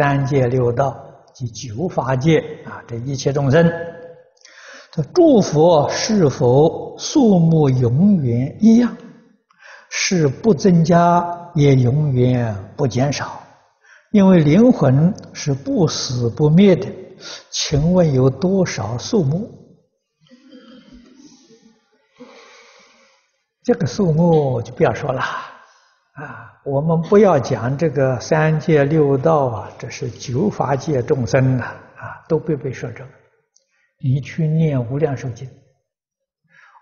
三界六道及九法界啊，这一切众生，这诸佛是否数目永远一样？是不增加，也永远不减少，因为灵魂是不死不灭的。请问有多少数目？这个数目就不要说了啊！我们不要讲这个三界六道啊，这是九法界众生呐啊，都不被说这个。你去念无量寿经，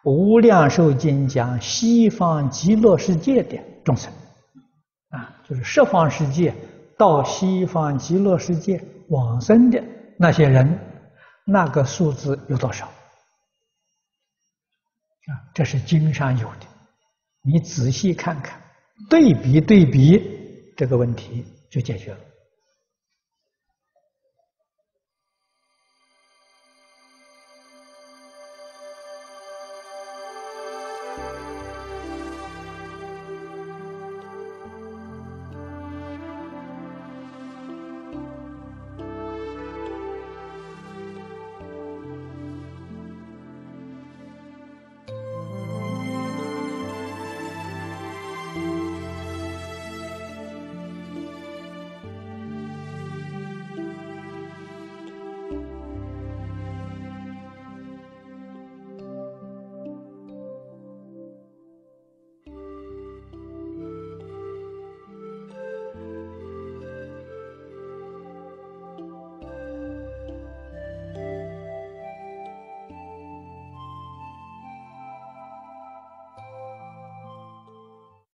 无量寿经讲西方极乐世界的众生啊，就是十方世界到西方极乐世界往生的那些人，那个数字有多少？啊，这是经上有的，你仔细看看，对比对比，这个问题就解决了。